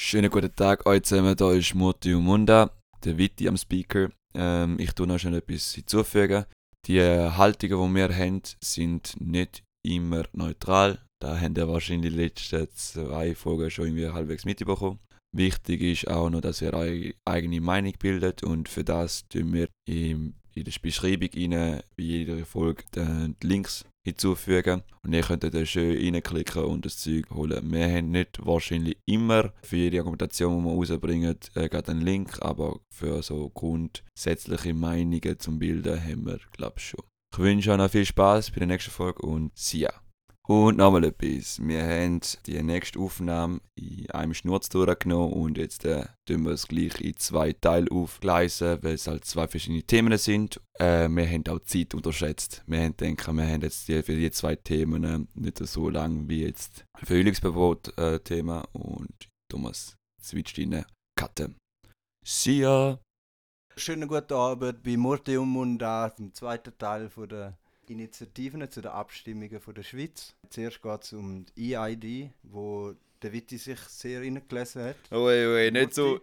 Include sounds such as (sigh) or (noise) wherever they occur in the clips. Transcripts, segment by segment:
Schönen guten Tag euch zusammen, hier ist Mutti und Munda, der Witti am Speaker. Ähm, ich tue noch schon etwas hinzufügen. Die Haltungen, die wir haben, sind nicht immer neutral. Da haben wir wahrscheinlich die letzten zwei Folgen schon irgendwie halbwegs mitbekommen. Wichtig ist auch noch, dass ihr eure eigene Meinung bildet und für das tun wir in der Beschreibung rein, wie jede Folge die Links hinzufügen. Und ihr könnt dann schön reinklicken und das Zeug holen. Wir haben nicht wahrscheinlich immer für jede Argumentation, die wir rausbringen, äh, einen Link, aber für so grundsätzliche Meinungen zum Bilden haben wir, glaube ich, schon. Ich wünsche euch noch viel Spaß bei der nächsten Folge und see ya! Und nochmal etwas. Wir haben die nächste Aufnahme in einem Schnurz durchgenommen und jetzt äh, tun wir es gleich in zwei Teile aufgleisen, weil es halt zwei verschiedene Themen sind. Äh, wir haben auch Zeit unterschätzt. Wir haben gedacht, wir haben jetzt die, für die zwei Themen äh, nicht so lang wie jetzt Verhüllungsverbot-Thema äh, und Thomas switcht rein. Cutten. See ya! Schönen guten Abend bei Mortium und auch im zweiten Teil von der Initiativen zu den Abstimmungen von der Schweiz. Zuerst geht es um die EID, wo der Witti sich sehr reingelesen hat. Oh, ey, oh, ey, nicht so,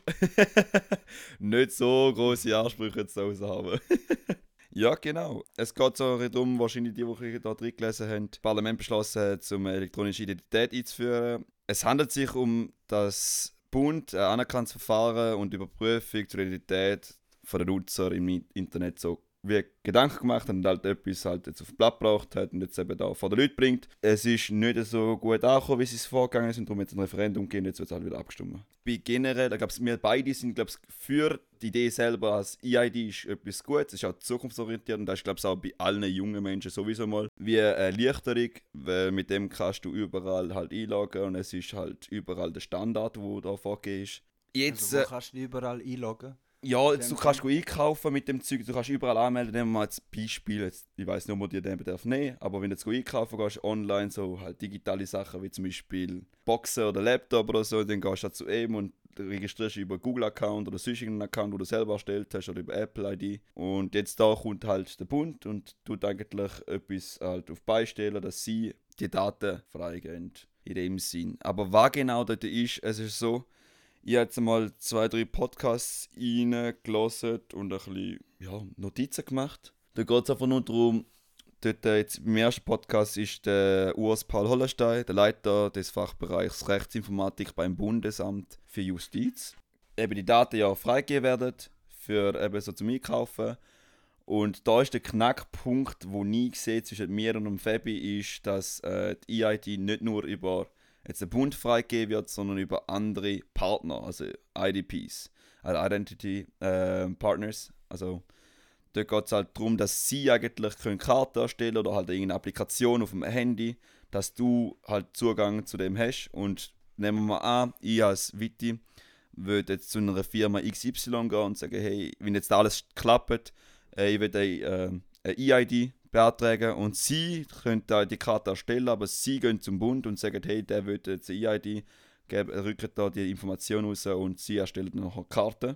(laughs) nicht so große Ansprüche zu haben. (laughs) ja, genau. Es geht so darum, wahrscheinlich die, die hier drin gelesen haben, das Parlament beschlossen hat, um elektronische Identität einzuführen. Es handelt sich um das Bund ein anerkanntes Verfahren und Überprüfung zur Identität von der Nutzer im Internet so wie Gedanken gemacht hat und halt etwas halt jetzt auf Blatt gebracht hat und jetzt eben da vor den Leuten bringt. Es ist nicht so gut angekommen, wie sie es vorgegangen ist und darum jetzt ein Referendum gehen, jetzt wird es halt wieder abgestimmt. Bei generell, da gab's wir beide sind, glaube für die Idee selber als EID ist etwas Gutes, es ist auch zukunftsorientiert und das ist, glaube ich, auch bei allen jungen Menschen sowieso mal wie eine Erleichterung, weil mit dem kannst du überall halt einloggen und es ist halt überall der Standard, wo da vorgegeben ist. Jetzt, also, wo äh, kannst du überall einloggen? Ja, jetzt, du kannst einkaufen mit dem Zeug, du kannst überall anmelden. Nehmen wir mal als Beispiel, jetzt, ich weiß nicht, ob man die nehmen darf, nehmen, aber wenn du jetzt einkaufen gehst, online, so halt digitale Sachen wie zum Beispiel Boxen oder Laptop oder so, dann gehst du halt zu ihm und registrierst über Google-Account oder sonst irgendeinen Account, den du selber erstellt hast oder über Apple-ID. Und jetzt da kommt halt der Bund und tut eigentlich etwas halt auf beistellen, dass sie die Daten freigeben in dem Sinn. Aber was genau dort ist, es ist so, ich habe jetzt mal zwei, drei Podcasts reingelassen und ein bisschen ja, Notizen gemacht. Da geht es einfach nur darum, dort äh, jetzt im ersten Podcast ist der Urs Paul Hollenstein, der Leiter des Fachbereichs Rechtsinformatik beim Bundesamt für Justiz. Eben die Daten ja freigegeben werden für eben so zum Einkaufen. Und da ist der Knackpunkt, wo nie sehe zwischen mir und dem Fabi, ist, dass äh, die EID nicht nur über jetzt der Bund freigegeben wird, sondern über andere Partner, also IDPs, also Identity äh, Partners. Also dort geht es halt darum, dass sie eigentlich können Karten erstellen oder halt irgendeine Applikation auf dem Handy, dass du halt Zugang zu dem hast. Und nehmen wir mal an, ich als Witti würde jetzt zu einer Firma XY gehen und sagen, hey, wenn jetzt alles klappt, äh, ich will äh, eine EID beantragen und sie können da die Karte erstellen, aber sie gehen zum Bund und sagen, hey, der will jetzt eine EID, geben, rücken da die Information raus und sie erstellen nachher Karte.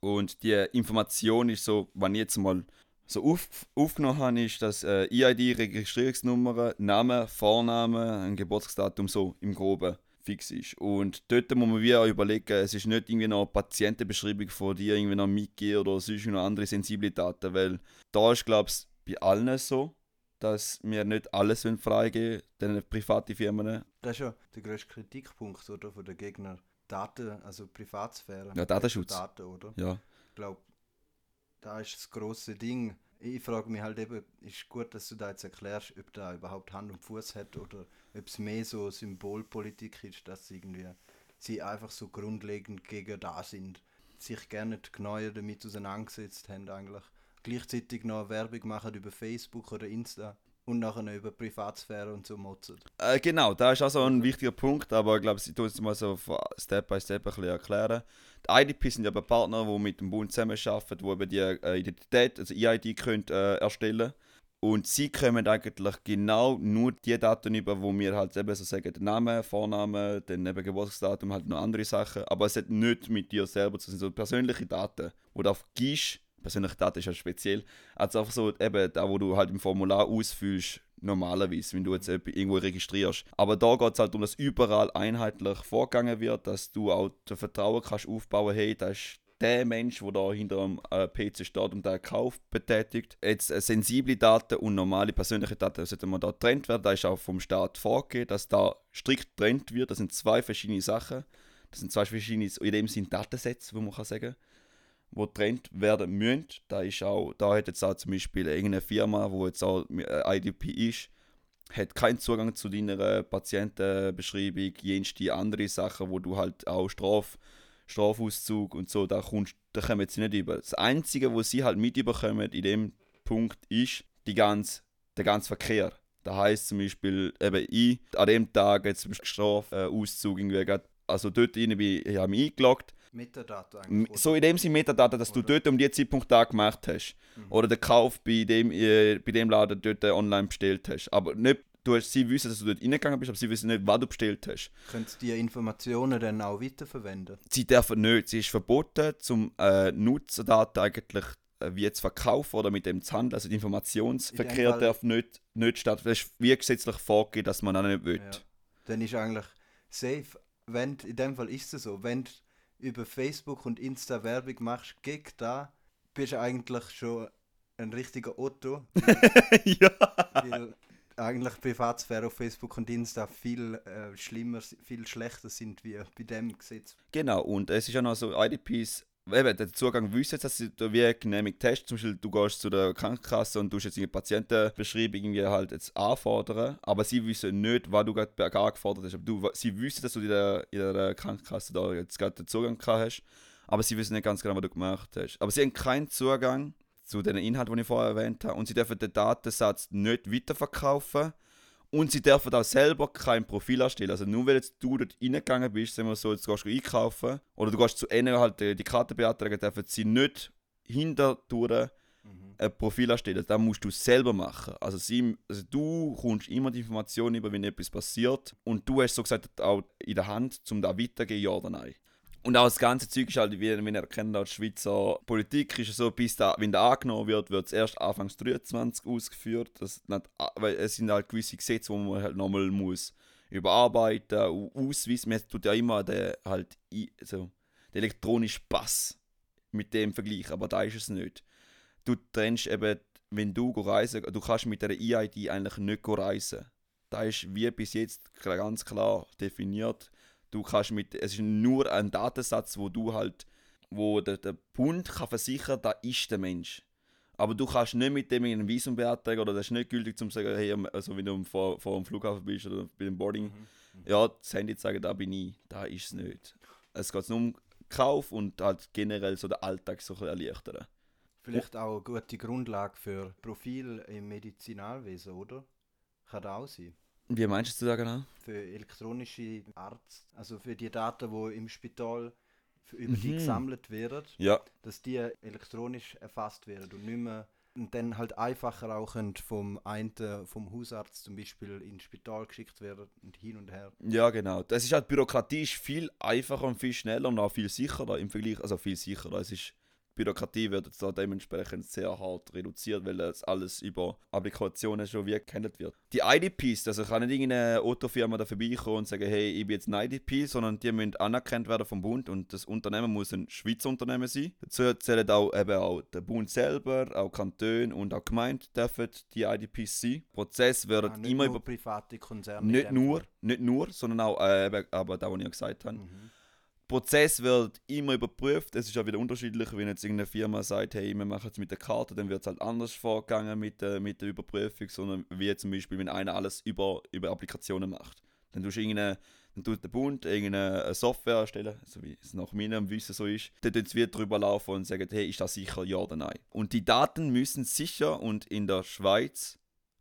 Und die Information ist so, wenn ich jetzt mal so auf, aufgenommen habe, ist, dass äh, EID, Registrierungsnummer, Name, Vorname, ein Geburtsdatum so im Groben fix ist. Und dort muss man wie auch überlegen, es ist nicht irgendwie noch eine Patientenbeschreibung von dir, irgendwie noch mitgehen oder sonst noch andere sensible Daten, weil da ist, glaube ich, bei allen so, dass wir nicht alles freigeben den privaten Firmen. Das ist ja der größte Kritikpunkt oder, von den Gegnern. Daten, also Privatsphäre. Ja, Datenschutz. Daten, oder? Ja. Ich glaube, da ist das große Ding. Ich frage mich halt eben, ist gut, dass du da jetzt erklärst, ob da überhaupt Hand und Fuß hat oder ob es mehr so Symbolpolitik ist, dass irgendwie sie einfach so grundlegend gegen da sind, sich gerne genauer damit auseinandergesetzt haben eigentlich gleichzeitig noch Werbung machen über Facebook oder Insta und nachher über Privatsphäre und so motzen. Äh, genau, da ist also ein wichtiger Punkt, aber ich glaube, ich tue es mal so Step by Step ein bisschen erklären. Die IDP sind ja Partner, die mit dem Bund zusammenarbeiten, die eben die äh, Identität, also EID, können, äh, erstellen und sie kommen eigentlich genau nur die Daten über, wo wir halt eben so sagen, den Namen, Vorname, dann eben Geburtsdatum, halt noch andere Sachen. Aber es hat nicht mit dir selber zu tun, so persönliche Daten, wo du auf gibst persönliche Daten ist ja speziell. Also einfach so, eben, da wo du halt im Formular ausfüllst, normalerweise, wenn du jetzt irgendwo registrierst. Aber da geht es halt um, dass überall einheitlich vorgegangen wird, dass du auch das Vertrauen kannst aufbauen, hey, das ist der Mensch, der da hinter dem äh, PC steht und den Kauf betätigt. Jetzt äh, sensible Daten und normale persönliche Daten sollten man da getrennt werden. Da ist auch vom Staat vorgegeben, dass da strikt getrennt wird. Das sind zwei verschiedene Sachen. Das sind zwei verschiedene, in dem Sinne Datensätze, wo man kann sagen wo getrennt werden müssen. Da ist auch, da hat jetzt auch zum Beispiel irgendeine Firma, wo jetzt auch äh, IDP ist, hat keinen Zugang zu deiner Patientenbeschreibung, jenste andere Sachen, wo du halt auch Straf Strafauszug und so, da, kommst, da kommen sie nicht über. Das Einzige, was sie halt mitbekommen in dem Punkt, ist die ganze, der ganze Verkehr. Da heißt zum Beispiel, eben ich, an dem Tag jetzt Strafauszug irgendwie grad, also dort rein bin ich, mich eingeloggt. Metadata eigentlich. So in dem Sinne Metadata, dass oder? du dort um die Zeitpunkt da gemacht hast. Mhm. Oder den Kauf bei dem, äh, bei dem Laden dort online bestellt hast. Aber nicht du hast, sie wissen, dass du dort reingegangen bist, aber sie wissen nicht, was du bestellt hast. Können sie diese Informationen dann auch weiterverwenden? Sie dürfen nicht. Sie ist verboten, zum äh, Nutzerdaten eigentlich äh, wie zu verkaufen oder mit dem zu handeln. Also der Informationsverkehr darf nicht, nicht stattfinden. Das ist wie gesetzlich vorgegeben, dass man das nicht will. Ja. Dann ist eigentlich safe, wenn, in dem Fall ist es so, wenn du über Facebook und Insta Werbung machst gegen da, bist du eigentlich schon ein richtiger Otto. (laughs) ja. Weil eigentlich Privatsphäre auf Facebook und Insta viel äh, schlimmer, viel schlechter sind wie bei dem Gesetz. Genau, und es ist ja noch so, IDPs, eben, der Zugang wissen dass sie da wie genehmigt hast. Zum Beispiel, du gehst zu der Krankenkasse und du jetzt eine Patientenbeschreibung irgendwie halt jetzt anfordern, aber sie wissen nicht, was du gerade angefordert hast. Aber du, sie wissen, dass du in der, in der Krankenkasse da jetzt gerade den Zugang hast, aber sie wissen nicht ganz genau, was du gemacht hast. Aber sie haben keinen Zugang zu den Inhalten, die ich vorher erwähnt habe. Und sie dürfen den Datensatz nicht weiterverkaufen. Und sie dürfen auch selber kein Profil erstellen. Also nur weil jetzt du dort reingegangen bist, sagen wir so, jetzt gehst du einkaufen oder du gehst zu ihnen halt die, Karte beantragen, dürfen sie nicht hinter mhm. ein Profil erstellen. Das musst du selber machen. Also, sie, also du kommst immer die Informationen über, wenn etwas passiert. Und du hast so gesagt auch in der Hand, um da weiterzugehen, ja oder nein. Und auch das ganze Zeug ist halt, wie, wie ihr kennt, die Schweizer Politik ist so, bis da, wenn der angenommen wird, wird es erst Anfangs 23 ausgeführt. Das nicht, weil es sind halt gewisse Gesetze, wo man halt nochmal muss überarbeiten, ausweisen. Man tut ja immer den, halt, so, den elektronischen Pass mit dem Vergleich, aber da ist es nicht. Du trennst eben, wenn du reisen, du kannst mit der EID eigentlich nicht reisen. Da ist wie bis jetzt ganz klar definiert Du kannst mit, es ist nur ein Datensatz, wo du halt, wo der, der Bund kann versichern, da ist der Mensch. Aber du kannst nicht mit dem ein Visum beantragen oder das ist nicht gültig, um zu sagen, hey, also wenn du vor, vor dem Flughafen bist oder bei dem Boarding, mhm. mhm. ja, das Handy zu sagen, da bin ich, da ist es nicht. Es geht nur um Kauf und halt generell so den Alltag so ein erleichtern. Vielleicht auch eine gute Grundlage für Profil im Medizinalwesen, oder? Kann das auch sein. Wie meinst du das genau? Für elektronische Arzt, also für die Daten, die im Spital über die mhm. gesammelt werden, ja. dass die elektronisch erfasst werden und nicht mehr und dann halt einfacher auch vom einen, vom Hausarzt zum Beispiel ins Spital geschickt werden und hin und her. Ja, genau. Das ist halt bürokratisch viel einfacher und viel schneller und auch viel sicherer im Vergleich, also viel sicherer. Es ist Bürokratie wird jetzt da dementsprechend sehr hart reduziert, weil das alles über Applikationen schon wie gehandelt wird. Die IDPs, also kann nicht irgendeine Autofirma da vorbeikommen und sagen, hey, ich bin jetzt ein IDP, sondern die müssen anerkannt werden vom Bund und das Unternehmen muss ein Schweizer Unternehmen sein. Dazu zählen auch, eben auch der Bund selber, auch Kantone und auch Gemeinden dürfen die IDPs sein. Der Prozess wird ah, immer über private Konzerne. Nicht nur, nicht nur, sondern auch, äh, eben, aber da, was ich ja gesagt habe. Mhm. Prozess wird immer überprüft. Es ist auch wieder unterschiedlich, wenn jetzt irgendeine Firma sagt, hey, wir machen es mit der Karte, dann wird es halt anders vorgegangen mit der, mit der Überprüfung, sondern wie zum Beispiel, wenn einer alles über, über Applikationen macht. Dann tust du irgendeine, dann tut der Bund irgendeine Software erstellen, so wie es nach meinem Wissen so ist. Dann tun sie wieder drüber laufen und sagen, hey, ist das sicher ja oder nein? Und die Daten müssen sicher und in der Schweiz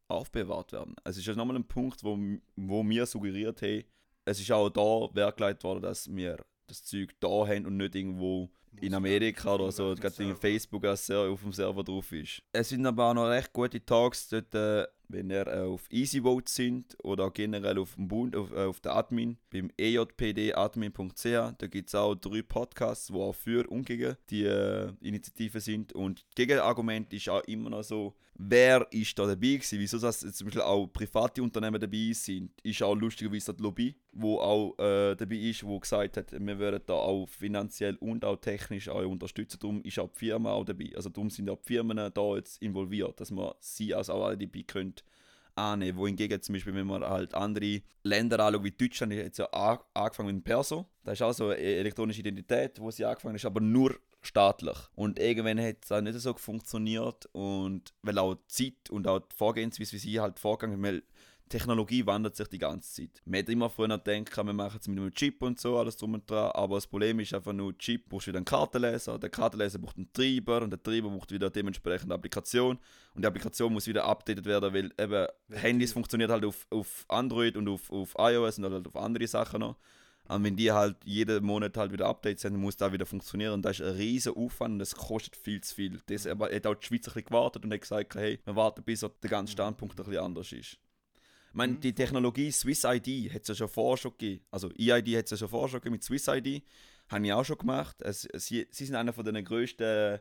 aufbewahrt werden. Also es ist ja nochmal ein Punkt, wo, wo mir suggeriert, hey, es ist auch da Werk worden, dass wir das Zeug da haben und nicht irgendwo in Amerika oder so, gerade in Facebook auf dem Server drauf ist. Es sind aber auch noch recht gute Talks dort, äh, wenn ihr äh, auf EasyVote sind oder generell auf dem Bund, auf, äh, auf der Admin, beim ejpdadmin.ch, da gibt es auch drei Podcasts, die auch für und gegen die äh, Initiative sind. Und das Gegenargument ist auch immer noch so, wer ist da dabei gewesen? Wieso dass zum Beispiel auch private Unternehmen dabei sind, ist auch lustigerweise die Lobby, wo auch dabei ist, wo gesagt hat, wir würden da auch finanziell und auch technisch auch unterstützen. Darum ist auch die Firma auch dabei. Also darum sind auch die Firmen da jetzt involviert, dass man sie als auch dabei können annehmen. Wohingegen zum Beispiel, wenn man halt andere Länder anschaut, wie Deutschland, hat ja angefangen mit Perso. Das ist auch so eine elektronische Identität, wo sie angefangen ist, aber nur staatlich. Und irgendwann hat es auch nicht so funktioniert und weil auch die Zeit und auch die Vorgehensweise, wie sie halt vorgegangen weil Technologie wandert sich die ganze Zeit. Man hat immer früher gedacht, wir machen es mit einem Chip und so, alles drum und dran, aber das Problem ist einfach nur, Chip braucht wieder einen Kartenleser, der Kartenleser braucht einen Treiber und der Treiber braucht wieder dementsprechend eine Applikation und die Applikation muss wieder updated werden, weil eben Handys funktioniert halt auf, auf Android und auf, auf iOS und halt auf andere Sachen noch. Und wenn die halt jeden Monat halt wieder Updates haben, muss das wieder funktionieren. Und das ist ein riesiger Aufwand und das kostet viel zu viel. Das hat auch die Schweiz ein bisschen gewartet und hat gesagt, hey, wir warten bis der ganze Standpunkt ein bisschen anders ist. Ich meine, die Technologie Swiss ID hat es ja schon vorher schon gegeben. Also EID hat es ja schon vorher schon gegeben mit Swiss ID. Habe ich auch schon gemacht. Es, sie, sie sind einer von den grössten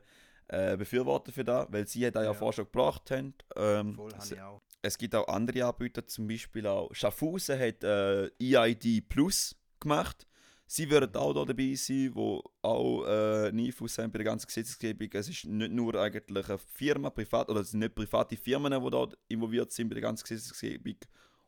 äh, Befürworter für das, weil sie da ja, ja vorher schon gebracht haben. Ähm, Voll, habe ich auch. Es gibt auch andere Anbieter, zum Beispiel auch Schaffhausen hat äh, EID Plus gemacht. Sie würden auch da dabei sein, wo auch äh, einen Einfluss haben bei der ganzen Gesetzgebung. Es ist nicht nur eigentlich eine Firma, privat, oder es sind nicht private Firmen, die da involviert sind bei der ganzen Gesetzgebung.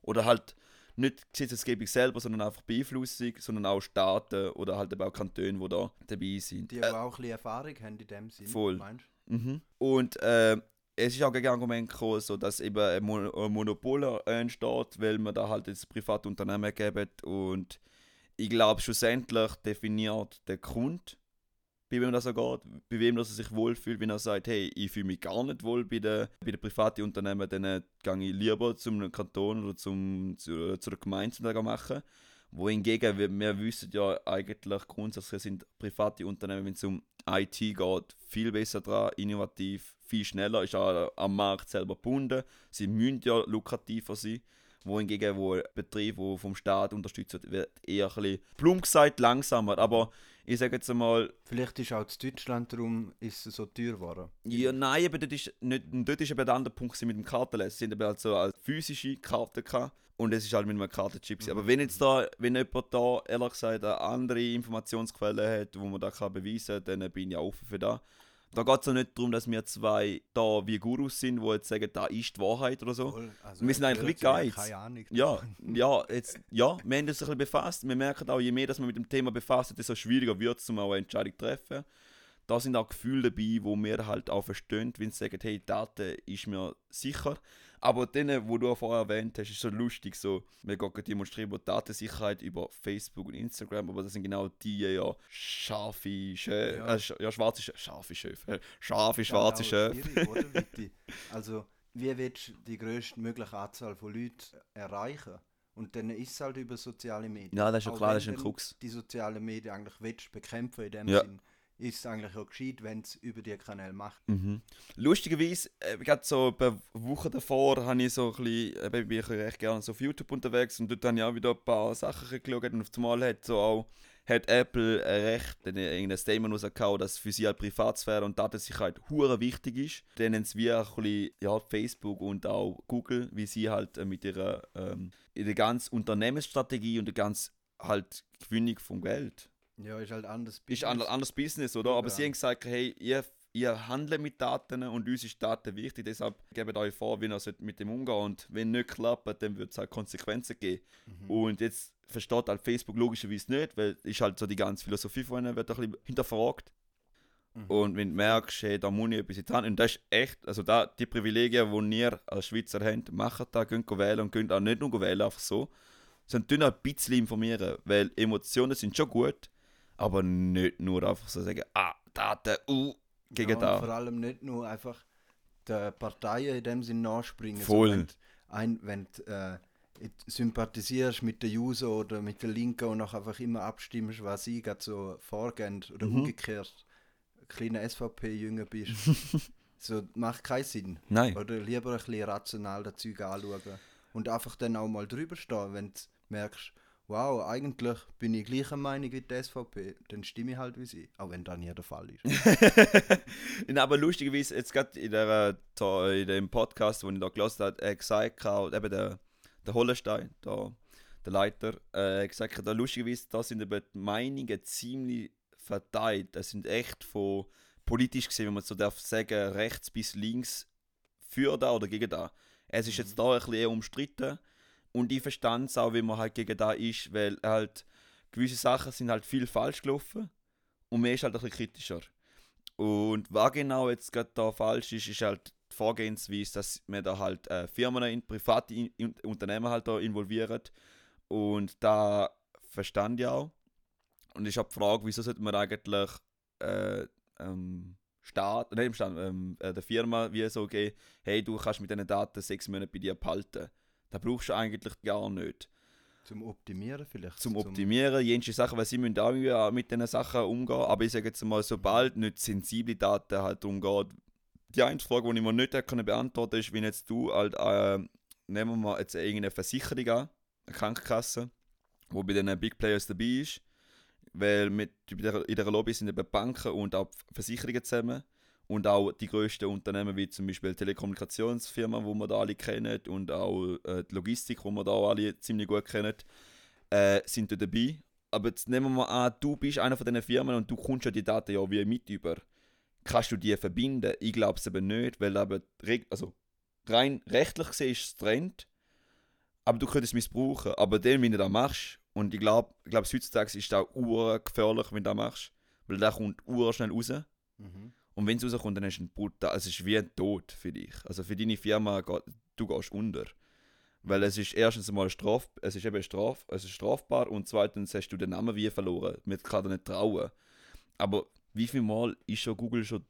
Oder halt nicht die Gesetzgebung selber, sondern einfach Beeinflussung, sondern auch Staaten oder halt auch Kantone, die da dabei sind. Die äh, auch ein bisschen Erfahrung haben in dem Sinne, voll. Mhm. Und äh, es ist auch gegen Argument gekommen, so dass eben ein Monopol entsteht, weil man da halt jetzt private Unternehmen geben und ich glaube, schlussendlich definiert der Kunde, bei wem das so geht, bei wem das er sich wohlfühlt, wenn er sagt, hey, ich fühle mich gar nicht wohl bei den, bei den privaten Unternehmen, dann gehe ich lieber zum Kanton oder zum, zu, zu der Gemeinde zu machen. Wohingegen, wir, wir wissen ja eigentlich grundsätzlich sind private Unternehmen, wenn es um IT geht, viel besser dran, innovativ, viel schneller, ist auch am Markt selber gebunden. Sie müssen ja lukrativer sein wohingegen wo Betrieb, wo vom Staat unterstützt wird, wird eher ein bisschen, plump gesagt, langsamer. Aber ich sage jetzt einmal... Vielleicht ist auch in Deutschland darum ist es so teuer geworden. Ja, nein, aber dort ist, nicht, dort ist eben der andere Punkt mit dem Kartenlesen. Es sind eben also als physische Karten gehabt und es ist halt mit einem Kartenchip. Mhm. Aber wenn jetzt da, wenn jemand da ehrlich gesagt eine andere Informationsquelle hat, wo man da kann beweisen kann, dann bin ich auch offen für das. Da geht es auch nicht darum, dass wir zwei da wie Gurus sind, die jetzt sagen, da ist die Wahrheit oder so. Also wir sind eigentlich wie Guides. Ja, (laughs) ja, jetzt, ja, wir haben uns ein bisschen befasst. Wir merken auch, je mehr dass man mit dem Thema befasst, desto schwieriger wird es, um auch eine Entscheidung zu treffen. Da sind auch Gefühle dabei, wo wir halt auch verstehen, wenn sie sagen, hey, Daten ist mir sicher. Aber denen, wo du vorher erwähnt hast, ist so lustig, so, wir gehen demonstrieren über Datensicherheit über Facebook und Instagram, aber das sind genau die ja scharfe Schöfe, ja. Äh, ja, schwarze Schöfe, scharfe Schöfe, scharfe, schwarze Schöfe. (laughs) also, wie willst du die größtmögliche Anzahl von Leuten erreichen? Und dann ist es halt über soziale Medien. Ja, das ist ja klar, das ist ein Krux. Die sozialen Medien eigentlich willst bekämpfen in dem ja. Sinn ist es eigentlich auch gescheit, wenn es über die Kanäle macht. Mhm. Lustigerweise, äh, gerade so eine Woche davor, habe ich so ein bisschen, äh, bin ich recht gerne so auf YouTube unterwegs und dort habe ich auch wieder ein paar Sachen geschaut und auf einmal hat so auch hat Apple recht irgendein Statement rausgehauen, dass für sie halt Privatsphäre und Datensicherheit hure wichtig ist. Dann haben sie auch ein bisschen, ja, Facebook und auch Google, wie sie halt äh, mit ihrer, ähm, ihrer ganzen Unternehmensstrategie und der ganzen halt Gewinnung vom Geld ja, ist halt anders Business. Ist ein anderes Business, oder? Aber ja. sie haben gesagt, hey, ihr, ihr handelt mit Daten und uns ist Daten wichtig, deshalb gebt euch vor, wie ihr mit dem umgeht. Und wenn nicht klappt, dann wird es halt Konsequenzen geben. Mhm. Und jetzt versteht halt Facebook logischerweise nicht, weil ist halt so die ganze Philosophie von ihnen wird ein bisschen hinterfragt. Mhm. Und wenn du merkst, hey, da muss ich etwas getan und das ist echt, also da, die Privilegien, die ihr als Schweizer habt, macht da, könnt wählen und könnt auch nicht nur wählen, einfach so, sondern ein bisschen informieren, weil Emotionen sind schon gut, aber nicht nur einfach so sagen, ah, Daten, uh, gegen ja, da. Vor allem nicht nur einfach der Parteien in dem Sinn nachspringen. Voll. So, wenn ein, wenn äh, sympathisierst mit der Juso oder mit der Linken und auch einfach immer abstimmst, was sie gerade so vorgehen oder mhm. umgekehrt, kleiner SVP-Jünger bist. (laughs) so, macht keinen Sinn. Nein. Oder lieber ein bisschen rational das Zeug anschauen. Und einfach dann auch mal drüber stehen, wenn du merkst, wow, eigentlich bin ich gleicher Meinung wie die SVP, dann stimme ich halt wie sie. Auch wenn das nie der Fall ist. (laughs) Nein, aber lustigerweise, jetzt gerade in, der, da- in dem Podcast, den ich da gelesen habe, hat gesagt, eben der, der Hollenstein, der, der Leiter, äh, hat gesagt, da lustigerweise, da sind eben die Meinungen ziemlich verteilt. Es sind echt von politisch gesehen, wenn man so darf sagen, rechts bis links für da oder gegen da. Es ist jetzt da ein bisschen eher umstritten und ich verstand es auch, wie man halt gegen da ist, weil halt gewisse Sachen sind halt viel falsch gelaufen und man ist halt ein bisschen kritischer. Und was genau jetzt gerade da falsch ist, ist halt die Vorgehensweise, dass man da halt äh, Firmen, in, private in, in, Unternehmen halt da involviert. Und da verstand ich auch. Und ich habe die Frage, wieso sollte man eigentlich äh, ähm, Staat, nein, Staat, ähm, äh, der Firma wie so geben, hey, du kannst mit diesen Daten sechs Monate bei dir behalten. Das brauchst du eigentlich gar nicht Zum Optimieren vielleicht. zum Optimieren, jene Sachen, weil sie müssen auch irgendwie mit diesen Sachen umgehen. Aber ich sage jetzt mal, sobald nicht sensible Daten halt umgeht, die einzige Frage, die ich mir nicht hätte können beantworten ist, wenn jetzt du halt, äh, nehmen wir mal jetzt irgendeine Versicherung an, eine Krankenkasse, wo bei den Big Players dabei ist, weil mit, in der- in der Lobby sind eben Banken und auch Versicherungen zusammen und auch die grössten Unternehmen wie zum Beispiel Telekommunikationsfirmen, wo wir da alle kennen und auch äh, die Logistik, wo wir da alle ziemlich gut kennen, äh, sind da dabei. Aber jetzt nehmen wir mal an, du bist einer von diesen Firmen und du kommst ja die Daten ja wie mit über. Kannst du die verbinden? Ich glaube es eben nicht, weil aber also rein rechtlich gesehen ist es Trend, aber du könntest es missbrauchen. Aber den, wenn du das machst, und ich glaube, ich glaub, heutzutage ist das auch gefährlich, wenn du das machst, weil der kommt schnell raus. Mhm. Und wenn es rauskommt, dann ist ein brutal, es ist wie ein Tod für dich. Also für deine Firma, du gehst unter. Weil es ist erstens mal straf, es ist eben straf, es ist strafbar und zweitens hast du den Namen wie verloren. Man kann dir nicht trauen. Aber wie viel Mal ist schon Google schon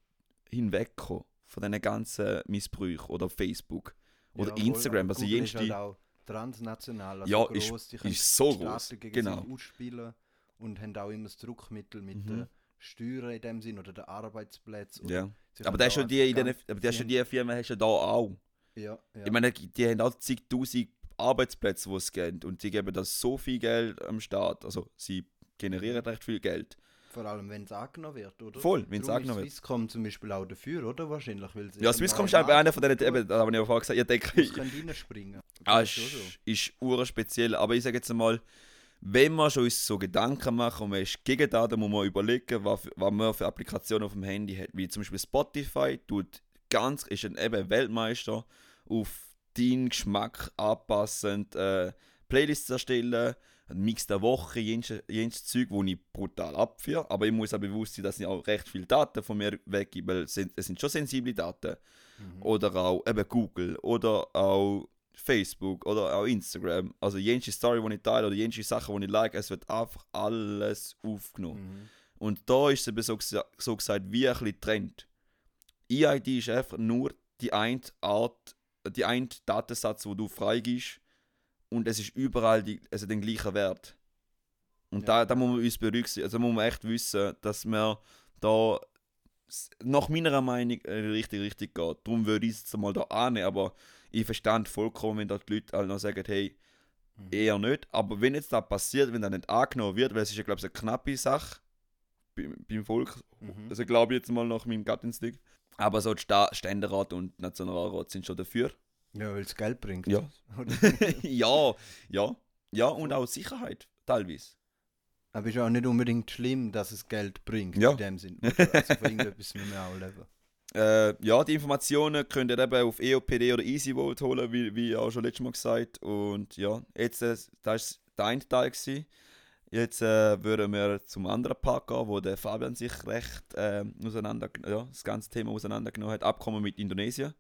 hinweggekommen von diesen ganzen Missbrüchen oder Facebook oder Ja, Instagram? Also Google ist halt auch transnational, also Ja, gross, ist- die ist so groß, genau. ausspielen und haben auch immer das Druckmittel mit Mhm. den Steuern in dem Sinn oder den Arbeitsplätzen. oder ja. Aber das ist schon die, in den, aber das schon die Firma hast du da auch. Ja, ja. Ich meine, die haben auch zigtausend Arbeitsplätze, die es gibt und sie geben das so viel Geld am Staat. Also sie generieren recht viel Geld. Vor allem, wenn es angenommen wird, oder? Voll, wenn's Darum angenommen wird. Swisscom zum Beispiel auch dafür, oder? Wahrscheinlich, weil Ja, Swisscom ist einer von denen, eben, da habe ich ja vorher gesagt, ich denke, Das können reinspringen. ah, Das ist, so. ist urspeziell. Aber ich sage jetzt mal, wenn man schon uns so Gedanken macht und man ist gegen das, dann muss man überlegen, was, was man für Applikationen auf dem Handy hat. Wie zum Beispiel Spotify tut ganz, ist ein eben Weltmeister auf deinen Geschmack anpassend äh, Playlists erstellen, ein Mix der Woche, jenes, jenes Zeug, wo ich brutal abführe. Aber ich muss auch bewusst sein, dass ich auch recht viele Daten von mir weggebe, weil es sind, es sind schon sensible Daten. Mhm. Oder auch eben Google oder auch Facebook oder auch Instagram. Also jene Story, die ich teile oder jene Sachen, die ich like, es wird einfach alles aufgenommen. Mhm. Und da ist es eben so, so gesagt wie ein bisschen Trend. EID ist einfach nur die eine Art, die eine Datensatz, wo du freigibst und es ist überall die, also den gleichen Wert. Und Ja. da, da muss man uns berücksichtigen, also muss man echt wissen, dass wir da nach meiner Meinung äh, richtig, richtig geht. Darum würde ich es jetzt mal da annehmen, aber ich verstand vollkommen, wenn da die Leute halt noch sagen, hey, Mhm. eher nicht. Aber wenn jetzt das passiert, wenn das nicht angenommen wird, weil es ist ja, glaube ich, eine knappe Sache beim, beim Volk, Mhm. also glaube ich jetzt mal nach meinem Gattinstinkt. Aber so Sta Ständerat und Nationalrat sind schon dafür. Ja, weil es Geld bringt. Ja. (laughs) Ja, ja, ja und auch Sicherheit, teilweise. Aber ist auch nicht unbedingt schlimm, dass es Geld bringt, Ja. in dem Sinn. Also von irgendetwas müssen wir auch leben. Äh, ja, die Informationen könnt ihr eben auf EOPD oder EasyVote holen, wie, wie auch schon letztes Mal gesagt. Und ja, jetzt, äh, das war der eine Teil. Gewesen. Jetzt äh, würden wir zum anderen Part gehen, wo der Fabian sich recht äh, auseinander, ja, das ganze Thema auseinandergenommen hat. Abkommen mit Indonesien.